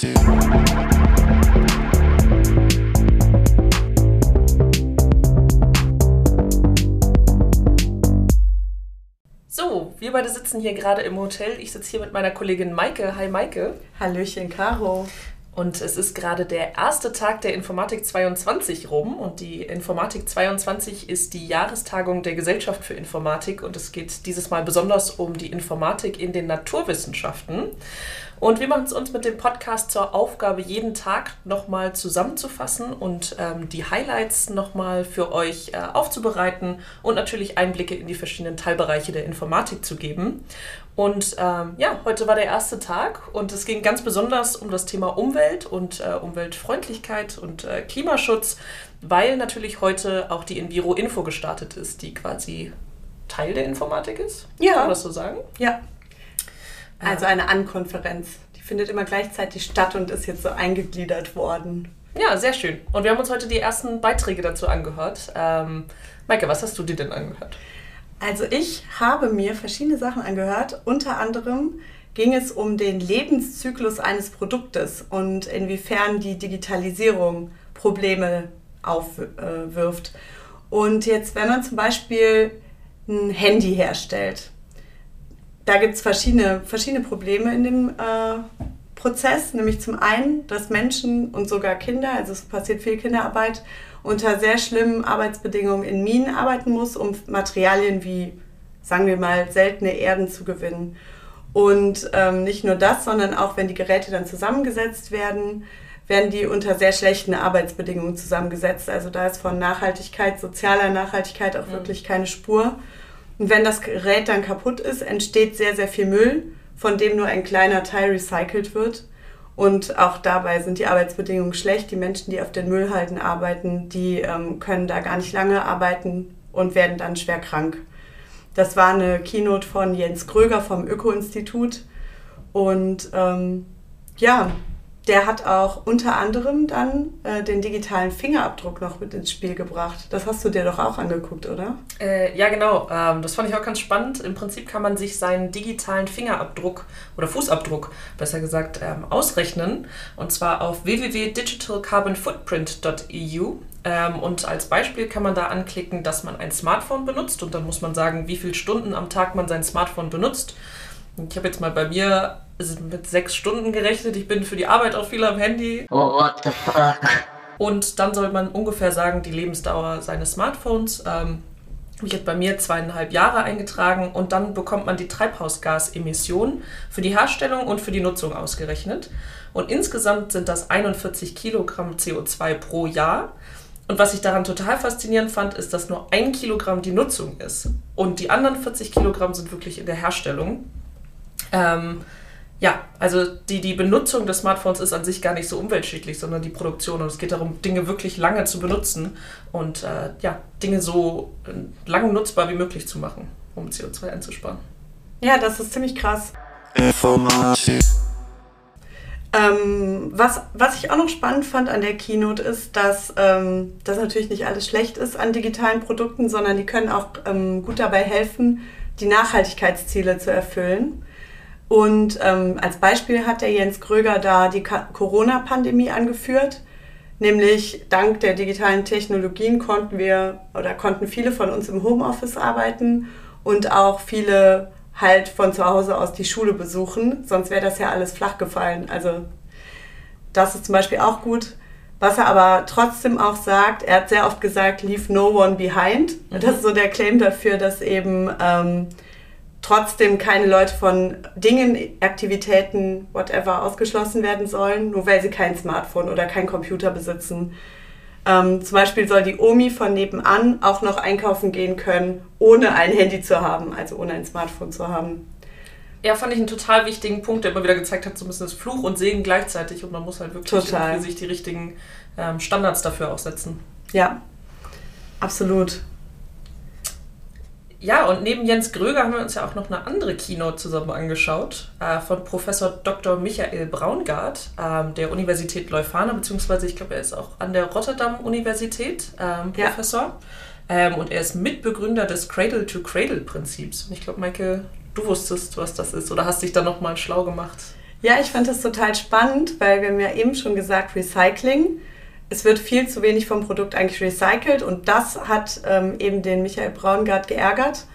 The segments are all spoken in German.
So, wir beide sitzen hier gerade im Hotel. Ich sitze hier mit meiner Kollegin Maike. Hi Maike. Hallöchen, Caro. Und es ist gerade der erste Tag der Informatik 22 rum. Und die Informatik 22 ist die Jahrestagung der Gesellschaft für Informatik. Und es geht dieses Mal besonders um die Informatik in den Naturwissenschaften. Und wir machen es uns mit dem Podcast zur Aufgabe, jeden Tag nochmal zusammenzufassen und ähm, die Highlights nochmal für euch äh, aufzubereiten und natürlich Einblicke in die verschiedenen Teilbereiche der Informatik zu geben. Und ähm, ja, heute war der erste Tag und es ging ganz besonders um das Thema Umwelt und äh, Umweltfreundlichkeit und äh, Klimaschutz, weil natürlich heute auch die Enviro Info gestartet ist, die quasi Teil der Informatik ist. Ja. Kann man das so sagen? Ja. Also eine Ankonferenz. Die findet immer gleichzeitig statt und ist jetzt so eingegliedert worden. Ja, sehr schön. Und wir haben uns heute die ersten Beiträge dazu angehört. Ähm, Maike, was hast du dir denn angehört? Also ich habe mir verschiedene Sachen angehört. Unter anderem ging es um den Lebenszyklus eines Produktes und inwiefern die Digitalisierung Probleme aufwirft. Und jetzt, wenn man zum Beispiel ein Handy herstellt, da gibt es verschiedene, verschiedene Probleme in dem äh, Prozess, nämlich zum einen, dass Menschen und sogar Kinder, also es passiert viel Kinderarbeit, unter sehr schlimmen Arbeitsbedingungen in Minen arbeiten muss, um Materialien wie, sagen wir mal, seltene Erden zu gewinnen. Und ähm, nicht nur das, sondern auch wenn die Geräte dann zusammengesetzt werden, werden die unter sehr schlechten Arbeitsbedingungen zusammengesetzt. Also da ist von Nachhaltigkeit, sozialer Nachhaltigkeit auch mhm. wirklich keine Spur. Und wenn das Gerät dann kaputt ist, entsteht sehr, sehr viel Müll, von dem nur ein kleiner Teil recycelt wird. Und auch dabei sind die Arbeitsbedingungen schlecht. Die Menschen, die auf den Müllhalden arbeiten, die ähm, können da gar nicht lange arbeiten und werden dann schwer krank. Das war eine Keynote von Jens Kröger vom Öko-Institut. Und ähm, ja, der hat auch unter anderem dann äh, den digitalen Fingerabdruck noch mit ins Spiel gebracht. Das hast du dir doch auch angeguckt, oder? Äh, ja, genau. Ähm, das fand ich auch ganz spannend. Im Prinzip kann man sich seinen digitalen Fingerabdruck oder Fußabdruck, besser gesagt, ähm, ausrechnen. Und zwar auf www.digitalcarbonfootprint.eu. Ähm, und als Beispiel kann man da anklicken, dass man ein Smartphone benutzt. Und dann muss man sagen, wie viele Stunden am Tag man sein Smartphone benutzt. Ich habe jetzt mal bei mir mit sechs Stunden gerechnet. Ich bin für die Arbeit auch viel am Handy. Oh, what the fuck? Und dann soll man ungefähr sagen, die Lebensdauer seines Smartphones. Ähm, habe ich jetzt bei mir zweieinhalb Jahre eingetragen und dann bekommt man die Treibhausgasemissionen für die Herstellung und für die Nutzung ausgerechnet. Und insgesamt sind das 41 Kilogramm CO2 pro Jahr. Und was ich daran total faszinierend fand, ist, dass nur ein Kilogramm die Nutzung ist. Und die anderen 40 Kilogramm sind wirklich in der Herstellung. Ähm, ja, also die, die Benutzung des Smartphones ist an sich gar nicht so umweltschädlich, sondern die Produktion. Und es geht darum, Dinge wirklich lange zu benutzen und äh, ja, Dinge so äh, lang nutzbar wie möglich zu machen, um CO2 einzusparen. Ja, das ist ziemlich krass. Informatik. Ähm, was, was ich auch noch spannend fand an der Keynote ist, dass ähm, das natürlich nicht alles schlecht ist an digitalen Produkten, sondern die können auch ähm, gut dabei helfen, die Nachhaltigkeitsziele zu erfüllen. Und ähm, als Beispiel hat der Jens Kröger da die Corona-Pandemie angeführt. Nämlich dank der digitalen Technologien konnten wir oder konnten viele von uns im Homeoffice arbeiten und auch viele halt von zu Hause aus die Schule besuchen. Sonst wäre das ja alles flach gefallen. Also das ist zum Beispiel auch gut. Was er aber trotzdem auch sagt, er hat sehr oft gesagt, leave no one behind. Mhm. Das ist so der Claim dafür, dass eben ähm, trotzdem keine Leute von Dingen, Aktivitäten, whatever ausgeschlossen werden sollen, nur weil sie kein Smartphone oder kein Computer besitzen. Ähm, zum Beispiel soll die Omi von nebenan auch noch einkaufen gehen können, ohne ein Handy zu haben, also ohne ein Smartphone zu haben. Ja, fand ich einen total wichtigen Punkt, der immer wieder gezeigt hat, so ein bisschen das Fluch und Segen gleichzeitig und man muss halt wirklich sich die richtigen ähm, Standards dafür auch setzen. Ja, absolut. Ja, und neben Jens Gröger haben wir uns ja auch noch eine andere Keynote zusammen angeschaut, äh, von Professor Dr. Michael Braungart ähm, der Universität Leuphana, beziehungsweise ich glaube, er ist auch an der Rotterdam-Universität ähm, Professor. Ja. Ähm, und er ist Mitbegründer des Cradle-to-Cradle-Prinzips. Und ich glaube, Michael, du wusstest, was das ist oder hast dich da nochmal schlau gemacht? Ja, ich fand das total spannend, weil wir haben ja eben schon gesagt, Recycling. Es wird viel zu wenig vom Produkt eigentlich recycelt und das hat ähm, eben den Michael Braungart geärgert.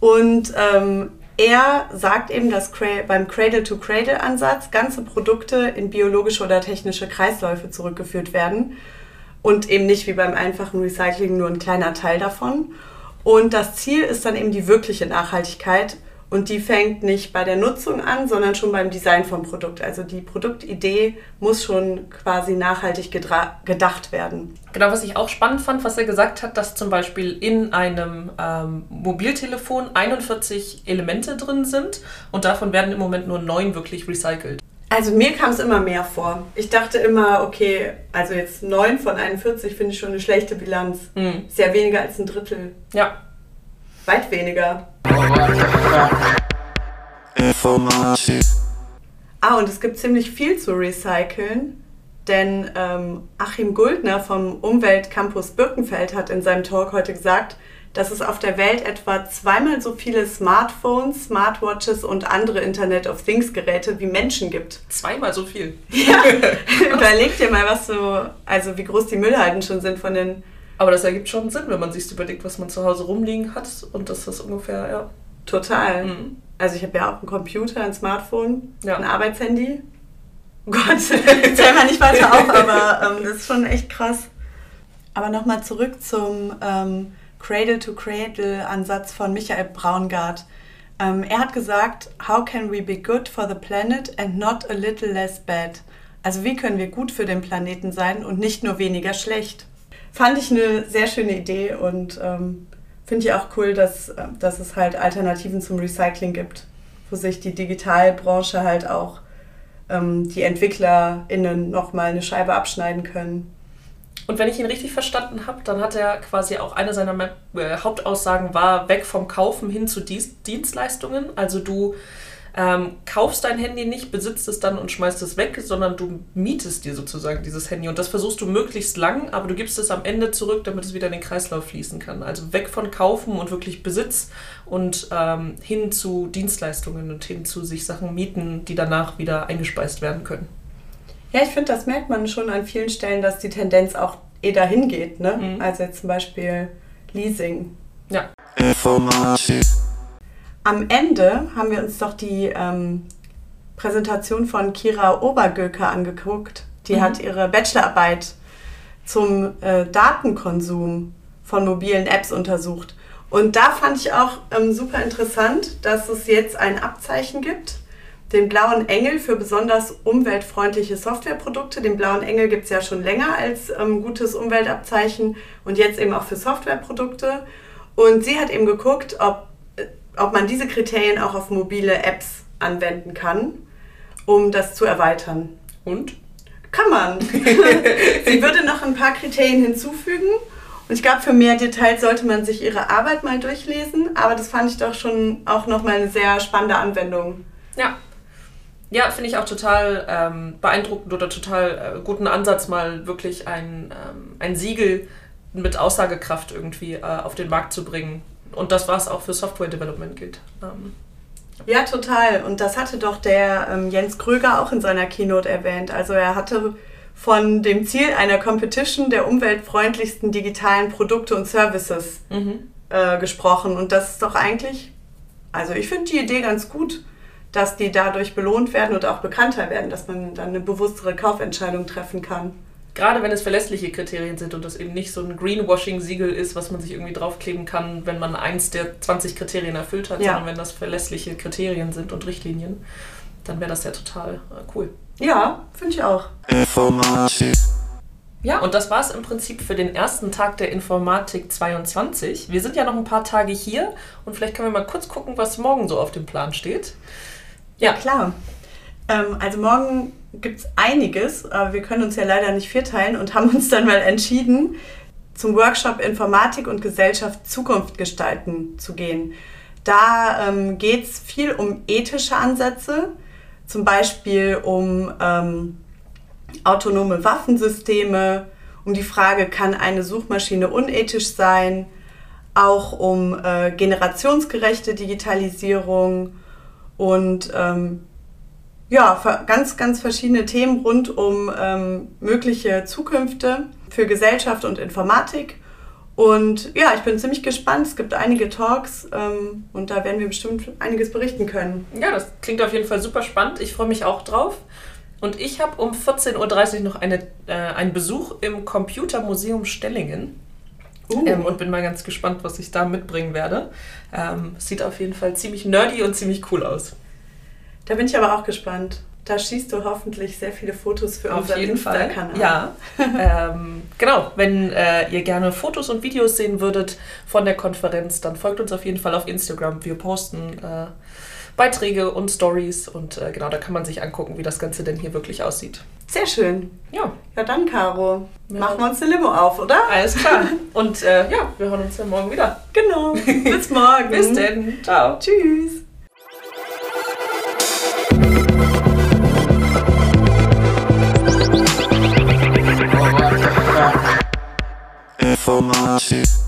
Und ähm, er sagt eben, dass beim Cradle-to-Cradle-Ansatz ganze Produkte in biologische oder technische Kreisläufe zurückgeführt werden und eben nicht wie beim einfachen Recycling nur ein kleiner Teil davon. Und das Ziel ist dann eben die wirkliche Nachhaltigkeit und die fängt nicht bei der Nutzung an, sondern schon beim Design vom Produkt. Also die Produktidee muss schon quasi nachhaltig gedacht werden. Genau, was ich auch spannend fand, was er gesagt hat, dass zum Beispiel in einem ähm, Mobiltelefon 41 Elemente drin sind und davon werden im Moment nur neun wirklich recycelt. Also mir kam es immer mehr vor. Ich dachte immer, okay, also jetzt 9 von 41 finde ich schon eine schlechte Bilanz. Mhm. Sehr weniger als ein Drittel. Ja. Weit weniger. Ah, und es gibt ziemlich viel zu recyceln, denn ähm, Achim Guldner vom Umweltcampus Birkenfeld hat in seinem Talk heute gesagt, dass es auf der Welt etwa zweimal so viele Smartphones, Smartwatches und andere Internet of Things Geräte wie Menschen gibt. Zweimal so viel? Ja, überleg dir mal, was so, also wie groß die Müllhalden schon sind von den... Aber das ergibt schon Sinn, wenn man sich überlegt, was man zu Hause rumliegen hat und dass das ungefähr, ja. Total. Mhm. Also ich habe ja auch einen Computer, ein Smartphone, ja. ein Arbeitshandy. Oh Gott, zähl mal nicht weiter auf, aber ähm, das ist schon echt krass. Aber nochmal zurück zum ähm, Cradle-to-Cradle-Ansatz von Michael Braungart. Ähm, er hat gesagt, how can we be good for the planet and not a little less bad? Also wie können wir gut für den Planeten sein und nicht nur weniger schlecht? Fand ich eine sehr schöne Idee und ähm, finde ich auch cool, dass, äh, dass es halt Alternativen zum Recycling gibt, wo sich die Digitalbranche halt auch ähm, die EntwicklerInnen nochmal eine Scheibe abschneiden können. Und wenn ich ihn richtig verstanden habe, dann hat er quasi auch eine seiner äh, Hauptaussagen war weg vom Kaufen hin zu Dienstleistungen. Also du ähm, kaufst dein Handy nicht, besitzt es dann und schmeißt es weg, sondern du mietest dir sozusagen dieses Handy. Und das versuchst du möglichst lang, aber du gibst es am Ende zurück, damit es wieder in den Kreislauf fließen kann. Also weg von Kaufen und wirklich Besitz und ähm, hin zu Dienstleistungen und hin zu sich Sachen mieten, die danach wieder eingespeist werden können. Ja, ich finde, das merkt man schon an vielen Stellen, dass die Tendenz auch eh dahin geht. Ne? Mhm. Also jetzt zum Beispiel Leasing. Ja. Informatik. Am Ende haben wir uns doch die ähm, Präsentation von Kira Obergöker angeguckt. Die mhm. hat ihre Bachelorarbeit zum äh, Datenkonsum von mobilen Apps untersucht. Und da fand ich auch ähm, super interessant, dass es jetzt ein Abzeichen gibt, den blauen Engel für besonders umweltfreundliche Softwareprodukte. Den blauen Engel gibt es ja schon länger als ähm, gutes Umweltabzeichen und jetzt eben auch für Softwareprodukte. Und sie hat eben geguckt, ob ob man diese Kriterien auch auf mobile Apps anwenden kann, um das zu erweitern. Und? Kann man. Sie würde noch ein paar Kriterien hinzufügen. Und ich glaube, für mehr Details sollte man sich ihre Arbeit mal durchlesen. Aber das fand ich doch schon auch nochmal eine sehr spannende Anwendung. Ja. Ja, finde ich auch total ähm, beeindruckend oder total äh, guten Ansatz, mal wirklich ein, ähm, ein Siegel mit Aussagekraft irgendwie äh, auf den Markt zu bringen und das, was auch für Software Development gilt. Ähm. Ja, total. Und das hatte doch der ähm, Jens Kröger auch in seiner Keynote erwähnt. Also er hatte von dem Ziel einer Competition der umweltfreundlichsten digitalen Produkte und Services mhm. äh, gesprochen. Und das ist doch eigentlich, also ich finde die Idee ganz gut, dass die dadurch belohnt werden und auch bekannter werden, dass man dann eine bewusstere Kaufentscheidung treffen kann gerade wenn es verlässliche Kriterien sind und das eben nicht so ein Greenwashing-Siegel ist, was man sich irgendwie draufkleben kann, wenn man eins der 20 Kriterien erfüllt hat, ja. sondern wenn das verlässliche Kriterien sind und Richtlinien, dann wäre das ja total äh, cool. Ja, finde ich auch. Informatik. Ja, und das war es im Prinzip für den ersten Tag der Informatik 22. Wir sind ja noch ein paar Tage hier und vielleicht können wir mal kurz gucken, was morgen so auf dem Plan steht. Ja, ja klar. Ähm, also morgen gibt es einiges, aber wir können uns ja leider nicht vierteilen und haben uns dann mal entschieden, zum Workshop Informatik und Gesellschaft Zukunft gestalten zu gehen. Da ähm, geht es viel um ethische Ansätze, zum Beispiel um ähm, autonome Waffensysteme, um die Frage, kann eine Suchmaschine unethisch sein, auch um äh, generationsgerechte Digitalisierung und ähm, ja, ganz, ganz verschiedene Themen rund um ähm, mögliche Zukünfte für Gesellschaft und Informatik. Und ja, ich bin ziemlich gespannt. Es gibt einige Talks ähm, und da werden wir bestimmt einiges berichten können. Ja, das klingt auf jeden Fall super spannend. Ich freue mich auch drauf. Und ich habe um 14.30 Uhr noch eine, äh, einen Besuch im Computermuseum Stellingen. Uh. Ähm, und bin mal ganz gespannt, was ich da mitbringen werde. Ähm, sieht auf jeden Fall ziemlich nerdy und ziemlich cool aus. Da bin ich aber auch gespannt. Da schießt du hoffentlich sehr viele Fotos für Auf unseren jeden Fall. Insta-Kanal. Ja. ähm, genau, wenn äh, ihr gerne Fotos und Videos sehen würdet von der Konferenz, dann folgt uns auf jeden Fall auf Instagram. Wir posten äh, Beiträge und Stories und äh, genau, da kann man sich angucken, wie das Ganze denn hier wirklich aussieht. Sehr schön. Ja, Ja, dann, Caro, Ja. machen wir uns eine Limo auf, oder? alles klar. Und äh, ja, wir hören uns dann morgen wieder. Genau. Bis morgen. Bis denn. Ciao. Tschüss. Informatik.